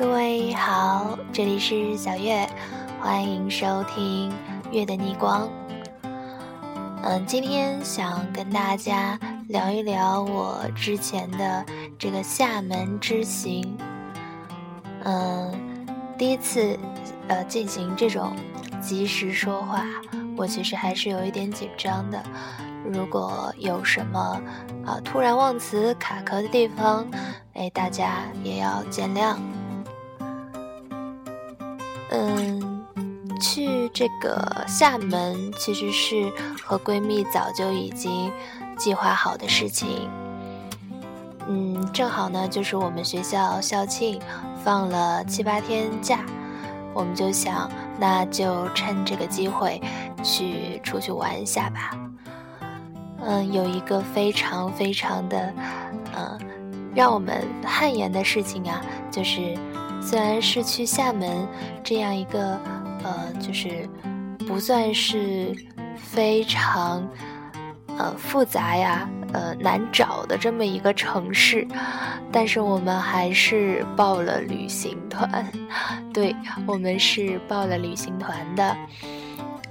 各位好，这里是小月，欢迎收听月的逆光。嗯，今天想跟大家聊一聊我之前的这个厦门之行。嗯，第一次呃进行这种即时说话，我其实还是有一点紧张的。如果有什么啊突然忘词卡壳的地方，哎，大家也要见谅。嗯，去这个厦门其实是和闺蜜早就已经计划好的事情。嗯，正好呢，就是我们学校校庆放了七八天假，我们就想，那就趁这个机会去出去玩一下吧。嗯，有一个非常非常的，嗯，让我们汗颜的事情啊，就是。虽然是去厦门这样一个，呃，就是不算是非常，呃，复杂呀，呃，难找的这么一个城市，但是我们还是报了旅行团。对我们是报了旅行团的，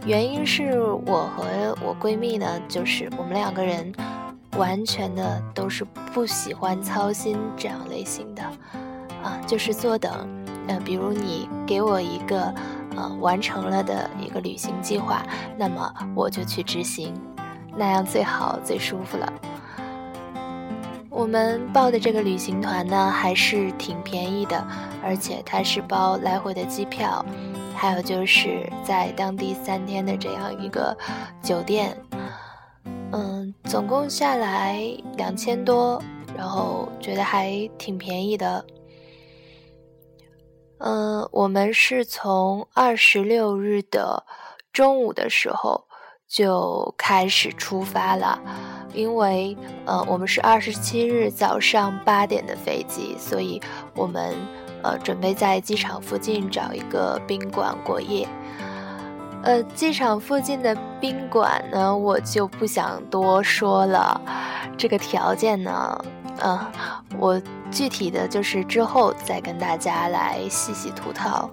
原因是我和我闺蜜呢，就是我们两个人完全的都是不喜欢操心这样类型的。啊，就是坐等，呃，比如你给我一个，呃，完成了的一个旅行计划，那么我就去执行，那样最好最舒服了。我们报的这个旅行团呢，还是挺便宜的，而且它是包来回的机票，还有就是在当地三天的这样一个酒店，嗯，总共下来两千多，然后觉得还挺便宜的。嗯，我们是从二十六日的中午的时候就开始出发了，因为呃，我们是二十七日早上八点的飞机，所以我们呃准备在机场附近找一个宾馆过夜。呃，机场附近的宾馆呢，我就不想多说了，这个条件呢。嗯，我具体的就是之后再跟大家来细细吐槽。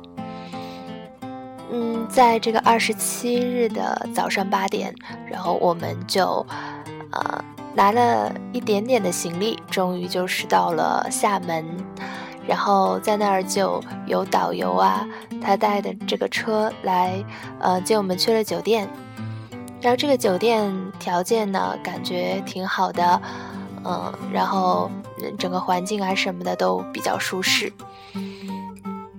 嗯，在这个二十七日的早上八点，然后我们就，呃，拿了一点点的行李，终于就是到了厦门，然后在那儿就有导游啊，他带的这个车来，呃，接我们去了酒店，然后这个酒店条件呢，感觉挺好的。嗯，然后整个环境啊什么的都比较舒适。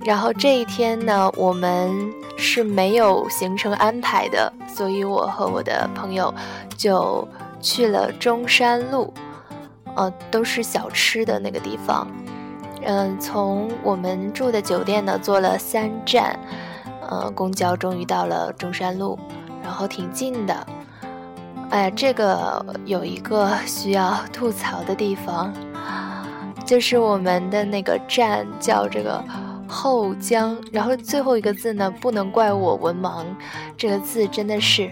然后这一天呢，我们是没有行程安排的，所以我和我的朋友就去了中山路，呃，都是小吃的那个地方。嗯，从我们住的酒店呢，坐了三站，呃，公交终于到了中山路，然后挺近的。哎，这个有一个需要吐槽的地方，就是我们的那个站叫这个后江，然后最后一个字呢，不能怪我文盲，这个字真的是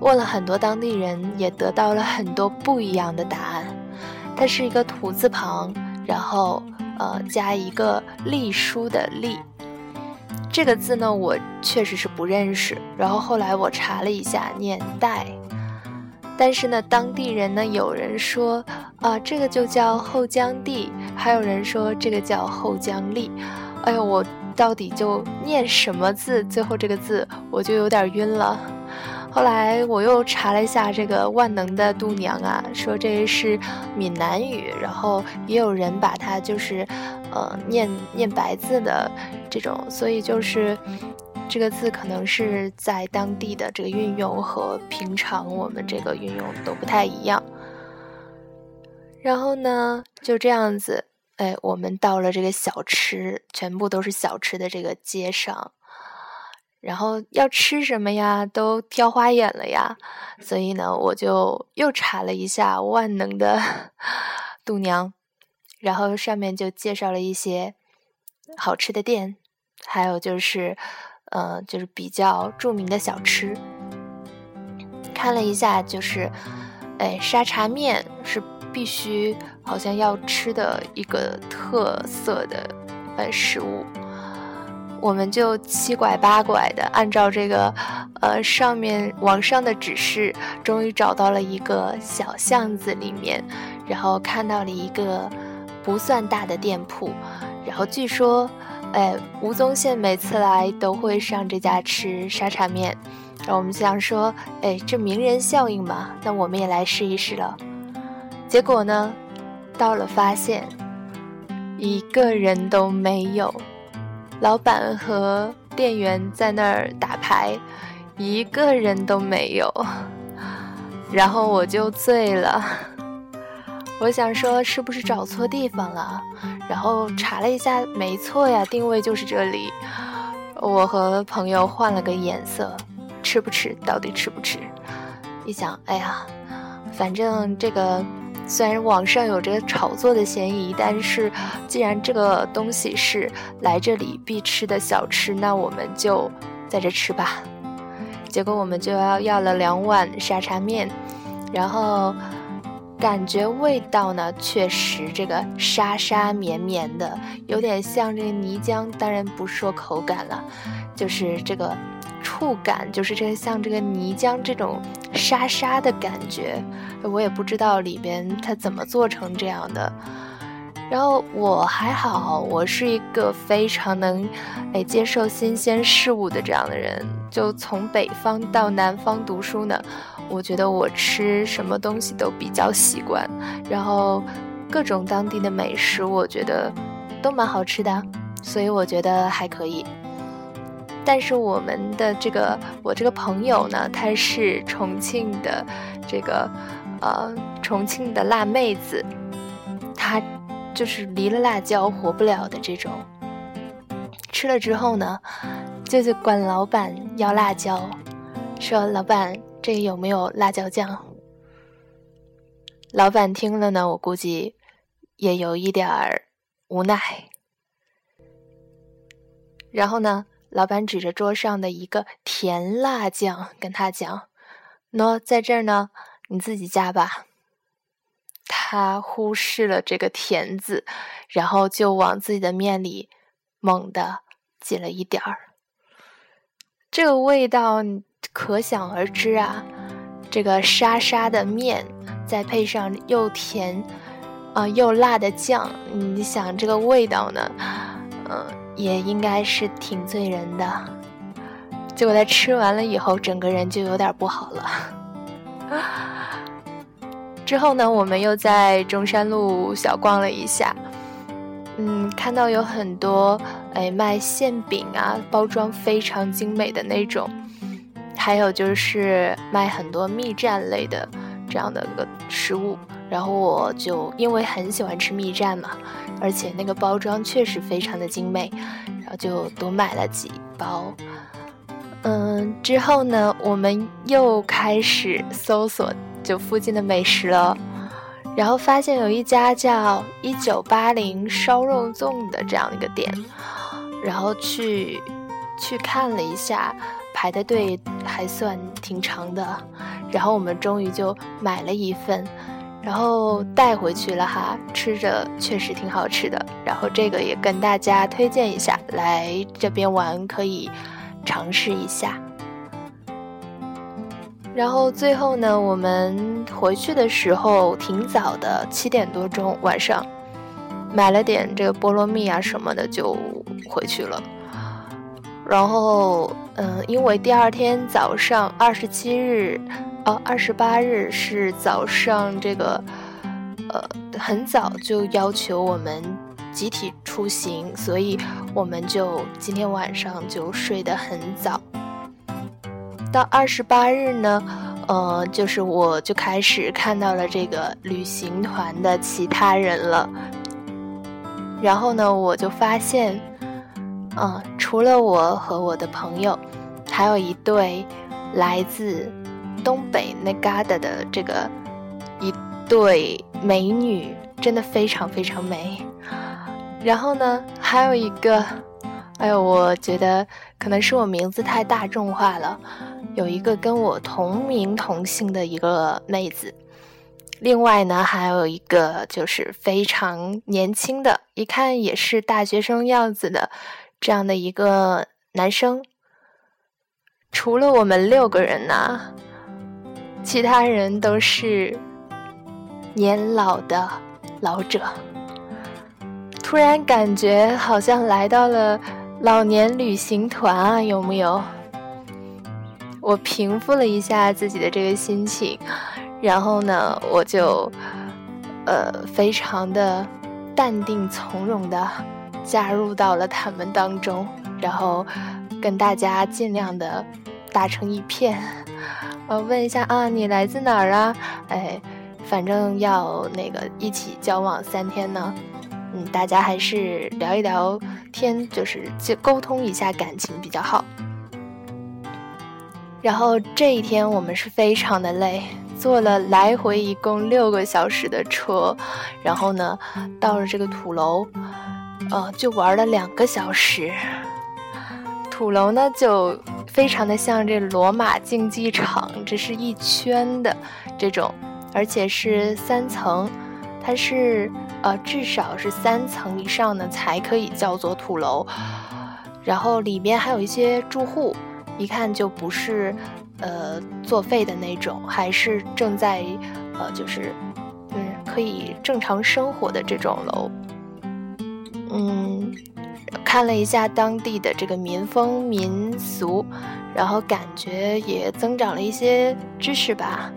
问了很多当地人，也得到了很多不一样的答案。它是一个土字旁，然后呃加一个隶书的隶，这个字呢我确实是不认识，然后后来我查了一下，念代。但是呢，当地人呢，有人说啊，这个就叫后江地，还有人说这个叫后江立。哎呦，我到底就念什么字？最后这个字我就有点晕了。后来我又查了一下这个万能的度娘啊，说这是闽南语，然后也有人把它就是，呃，念念白字的这种，所以就是。这个字可能是在当地的这个运用和平常我们这个运用都不太一样。然后呢，就这样子，哎，我们到了这个小吃，全部都是小吃的这个街上，然后要吃什么呀，都挑花眼了呀。所以呢，我就又查了一下万能的 度娘，然后上面就介绍了一些好吃的店，还有就是。呃，就是比较著名的小吃，看了一下，就是，哎，沙茶面是必须好像要吃的一个特色的呃食物，我们就七拐八拐的按照这个，呃，上面网上的指示，终于找到了一个小巷子里面，然后看到了一个不算大的店铺，然后据说，哎，吴宗宪每次来都会上这家吃沙茶面，然后我们想说，哎，这名人效应嘛，那我们也来试一试了。结果呢，到了发现，一个人都没有。老板和店员在那儿打牌，一个人都没有。然后我就醉了，我想说是不是找错地方了？然后查了一下，没错呀，定位就是这里。我和朋友换了个眼色，吃不吃？到底吃不吃？一想，哎呀，反正这个。虽然网上有着炒作的嫌疑，但是既然这个东西是来这里必吃的小吃，那我们就在这吃吧。结果我们就要要了两碗沙茶面，然后感觉味道呢，确实这个沙沙绵绵的，有点像这个泥浆。当然不说口感了，就是这个。触感就是这个像这个泥浆这种沙沙的感觉，我也不知道里边它怎么做成这样的。然后我还好，我是一个非常能哎接受新鲜事物的这样的人。就从北方到南方读书呢，我觉得我吃什么东西都比较习惯。然后各种当地的美食，我觉得都蛮好吃的，所以我觉得还可以。但是我们的这个我这个朋友呢，她是重庆的这个呃重庆的辣妹子，她就是离了辣椒活不了的这种。吃了之后呢，就是管老板要辣椒，说老板这有没有辣椒酱？老板听了呢，我估计也有一点儿无奈。然后呢？老板指着桌上的一个甜辣酱，跟他讲：“喏，在这儿呢，你自己加吧。”他忽视了这个“甜”字，然后就往自己的面里猛地挤了一点儿。这个味道可想而知啊！这个沙沙的面，再配上又甜啊又辣的酱，你想这个味道呢？嗯。也应该是挺醉人的，结果他吃完了以后，整个人就有点不好了。之后呢，我们又在中山路小逛了一下，嗯，看到有很多哎卖馅饼啊，包装非常精美的那种，还有就是卖很多蜜饯类的这样的个食物。然后我就因为很喜欢吃蜜饯嘛。而且那个包装确实非常的精美，然后就多买了几包。嗯，之后呢，我们又开始搜索就附近的美食了，然后发现有一家叫一九八零烧肉粽的这样一个店，然后去去看了一下，排的队还算挺长的，然后我们终于就买了一份。然后带回去了哈，吃着确实挺好吃的。然后这个也跟大家推荐一下，来这边玩可以尝试一下。然后最后呢，我们回去的时候挺早的，七点多钟晚上，买了点这个菠萝蜜啊什么的就回去了。然后嗯，因为第二天早上二十七日。哦，二十八日是早上，这个，呃，很早就要求我们集体出行，所以我们就今天晚上就睡得很早。到二十八日呢，呃，就是我就开始看到了这个旅行团的其他人了，然后呢，我就发现，嗯，除了我和我的朋友，还有一对来自。东北那旮瘩的这个一对美女，真的非常非常美。然后呢，还有一个，哎呦，我觉得可能是我名字太大众化了，有一个跟我同名同姓的一个妹子。另外呢，还有一个就是非常年轻的，一看也是大学生样子的这样的一个男生。除了我们六个人呐，其他人都是年老的老者。突然感觉好像来到了老年旅行团啊，有木有？我平复了一下自己的这个心情，然后呢，我就呃非常的淡定从容的加入到了他们当中，然后跟大家尽量的。打成一片，呃，问一下啊，你来自哪儿啊？哎，反正要那个一起交往三天呢，嗯，大家还是聊一聊天，就是就沟通一下感情比较好。然后这一天我们是非常的累，坐了来回一共六个小时的车，然后呢，到了这个土楼，呃，就玩了两个小时。土楼呢，就非常的像这罗马竞技场，这是一圈的这种，而且是三层，它是呃至少是三层以上的才可以叫做土楼，然后里面还有一些住户，一看就不是呃作废的那种，还是正在呃就是嗯可以正常生活的这种楼，嗯。看了一下当地的这个民风民俗，然后感觉也增长了一些知识吧，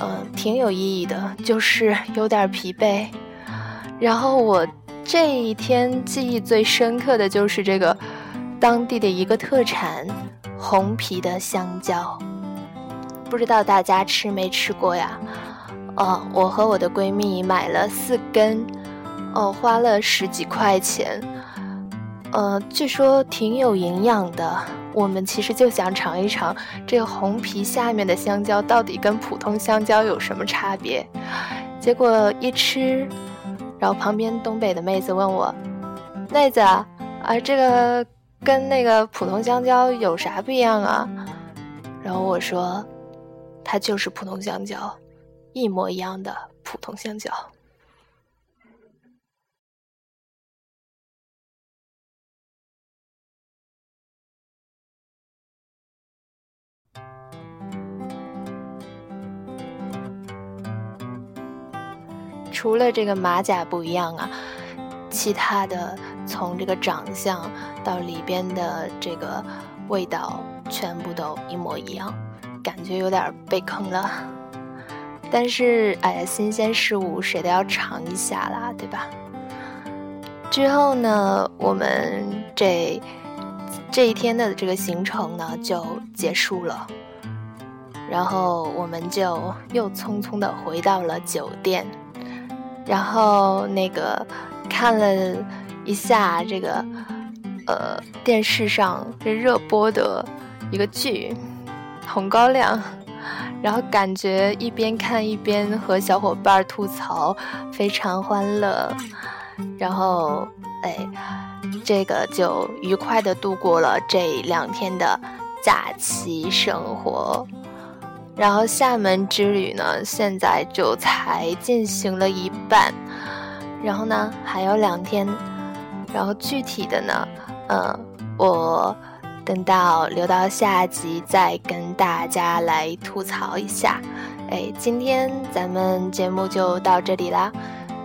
嗯，挺有意义的，就是有点疲惫。然后我这一天记忆最深刻的就是这个当地的一个特产——红皮的香蕉，不知道大家吃没吃过呀？哦，我和我的闺蜜买了四根，哦，花了十几块钱。呃，据说挺有营养的。我们其实就想尝一尝这个红皮下面的香蕉到底跟普通香蕉有什么差别。结果一吃，然后旁边东北的妹子问我：“妹子啊，这个跟那个普通香蕉有啥不一样啊？”然后我说：“它就是普通香蕉，一模一样的普通香蕉。”除了这个马甲不一样啊，其他的从这个长相到里边的这个味道，全部都一模一样，感觉有点被坑了。但是哎呀，新鲜事物谁都要尝一下啦，对吧？之后呢，我们这这一天的这个行程呢就结束了，然后我们就又匆匆的回到了酒店。然后那个看了一下这个呃电视上这热播的一个剧《红高粱》，然后感觉一边看一边和小伙伴吐槽，非常欢乐。然后哎，这个就愉快的度过了这两天的假期生活。然后厦门之旅呢，现在就才进行了一半，然后呢还有两天，然后具体的呢，嗯，我等到留到下集再跟大家来吐槽一下。哎，今天咱们节目就到这里啦，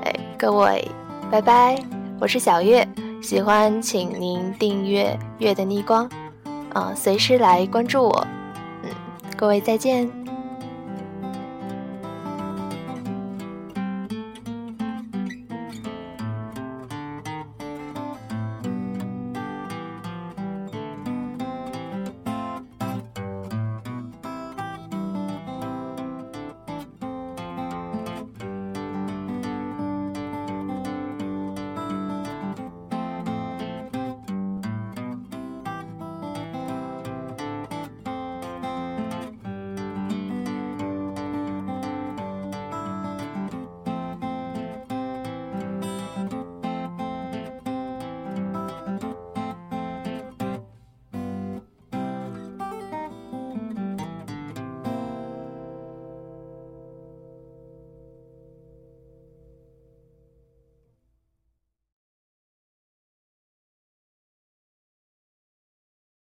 哎，各位，拜拜，我是小月，喜欢请您订阅月的逆光，啊，随时来关注我，嗯，各位再见。